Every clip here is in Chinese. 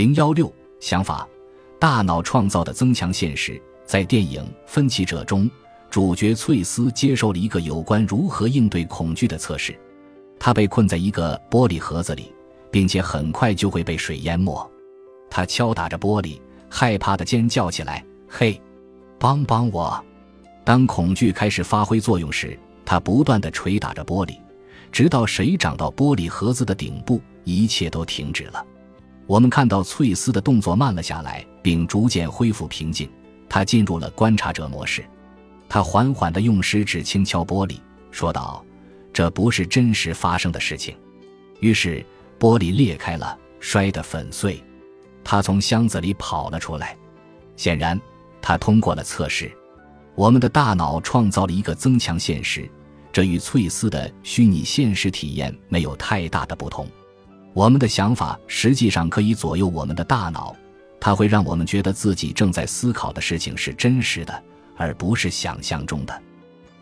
零幺六想法，大脑创造的增强现实。在电影《分歧者》中，主角翠丝接受了一个有关如何应对恐惧的测试。他被困在一个玻璃盒子里，并且很快就会被水淹没。他敲打着玻璃，害怕的尖叫起来：“嘿，帮帮我！”当恐惧开始发挥作用时，他不断的捶打着玻璃，直到水涨到玻璃盒子的顶部，一切都停止了。我们看到翠丝的动作慢了下来，并逐渐恢复平静。他进入了观察者模式。他缓缓地用食指轻敲玻璃，说道：“这不是真实发生的事情。”于是玻璃裂开了，摔得粉碎。他从箱子里跑了出来。显然，他通过了测试。我们的大脑创造了一个增强现实，这与翠丝的虚拟现实体验没有太大的不同。我们的想法实际上可以左右我们的大脑，它会让我们觉得自己正在思考的事情是真实的，而不是想象中的。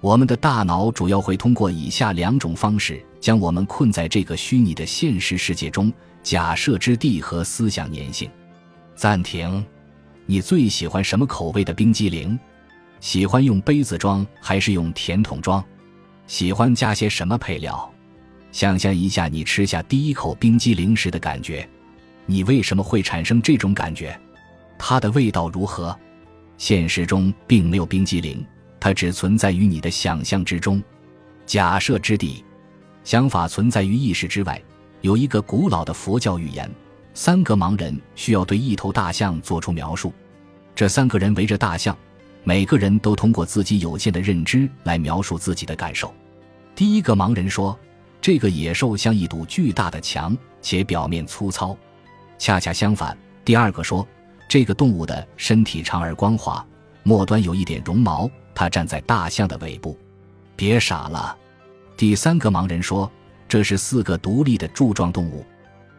我们的大脑主要会通过以下两种方式将我们困在这个虚拟的现实世界中：假设之地和思想粘性。暂停。你最喜欢什么口味的冰激凌？喜欢用杯子装还是用甜筒装？喜欢加些什么配料？想象一下，你吃下第一口冰激凌时的感觉，你为什么会产生这种感觉？它的味道如何？现实中并没有冰激凌，它只存在于你的想象之中。假设之地，想法存在于意识之外。有一个古老的佛教语言：三个盲人需要对一头大象做出描述。这三个人围着大象，每个人都通过自己有限的认知来描述自己的感受。第一个盲人说。这个野兽像一堵巨大的墙，且表面粗糙。恰恰相反，第二个说，这个动物的身体长而光滑，末端有一点绒毛。它站在大象的尾部。别傻了。第三个盲人说，这是四个独立的柱状动物。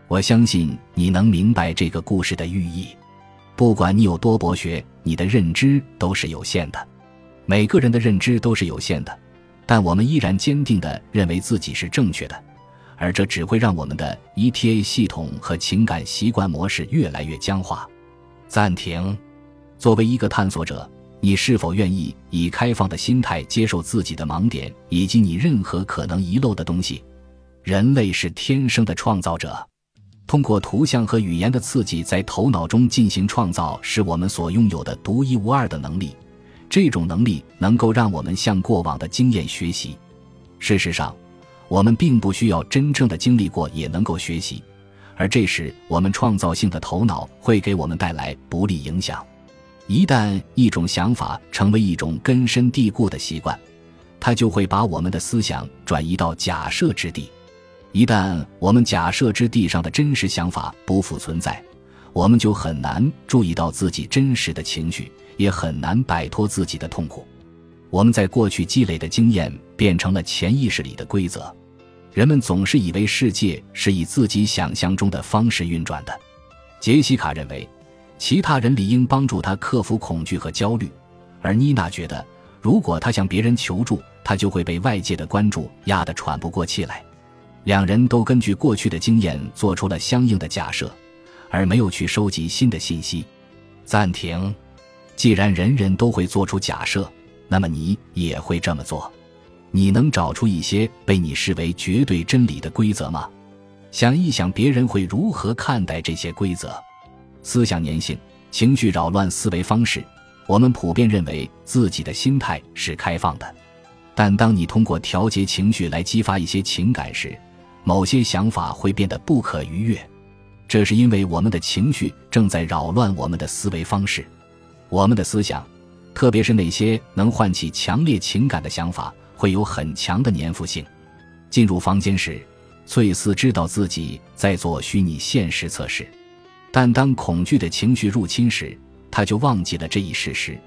我相信你能明白这个故事的寓意。不管你有多博学，你的认知都是有限的。每个人的认知都是有限的。但我们依然坚定地认为自己是正确的，而这只会让我们的 ETA 系统和情感习惯模式越来越僵化。暂停。作为一个探索者，你是否愿意以开放的心态接受自己的盲点以及你任何可能遗漏的东西？人类是天生的创造者，通过图像和语言的刺激，在头脑中进行创造，是我们所拥有的独一无二的能力。这种能力能够让我们向过往的经验学习。事实上，我们并不需要真正的经历过也能够学习，而这时我们创造性的头脑会给我们带来不利影响。一旦一种想法成为一种根深蒂固的习惯，它就会把我们的思想转移到假设之地。一旦我们假设之地上的真实想法不复存在，我们就很难注意到自己真实的情绪。也很难摆脱自己的痛苦。我们在过去积累的经验变成了潜意识里的规则。人们总是以为世界是以自己想象中的方式运转的。杰西卡认为，其他人理应帮助他克服恐惧和焦虑，而妮娜觉得，如果他向别人求助，他就会被外界的关注压得喘不过气来。两人都根据过去的经验做出了相应的假设，而没有去收集新的信息。暂停。既然人人都会做出假设，那么你也会这么做。你能找出一些被你视为绝对真理的规则吗？想一想，别人会如何看待这些规则？思想粘性、情绪扰乱思维方式。我们普遍认为自己的心态是开放的，但当你通过调节情绪来激发一些情感时，某些想法会变得不可逾越。这是因为我们的情绪正在扰乱我们的思维方式。我们的思想，特别是那些能唤起强烈情感的想法，会有很强的粘附性。进入房间时，翠丝知道自己在做虚拟现实测试，但当恐惧的情绪入侵时，他就忘记了这一事实，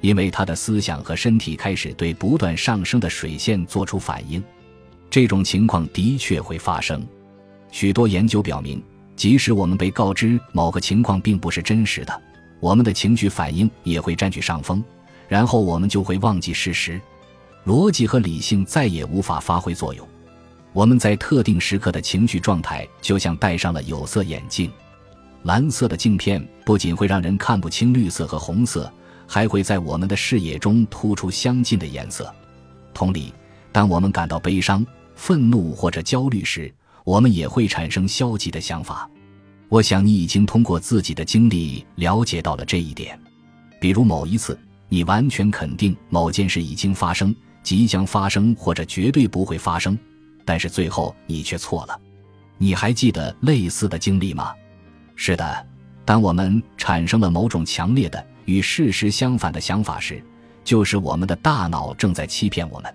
因为他的思想和身体开始对不断上升的水线做出反应。这种情况的确会发生。许多研究表明，即使我们被告知某个情况并不是真实的。我们的情绪反应也会占据上风，然后我们就会忘记事实，逻辑和理性再也无法发挥作用。我们在特定时刻的情绪状态就像戴上了有色眼镜，蓝色的镜片不仅会让人看不清绿色和红色，还会在我们的视野中突出相近的颜色。同理，当我们感到悲伤、愤怒或者焦虑时，我们也会产生消极的想法。我想你已经通过自己的经历了解到了这一点。比如某一次，你完全肯定某件事已经发生、即将发生或者绝对不会发生，但是最后你却错了。你还记得类似的经历吗？是的，当我们产生了某种强烈的与事实相反的想法时，就是我们的大脑正在欺骗我们。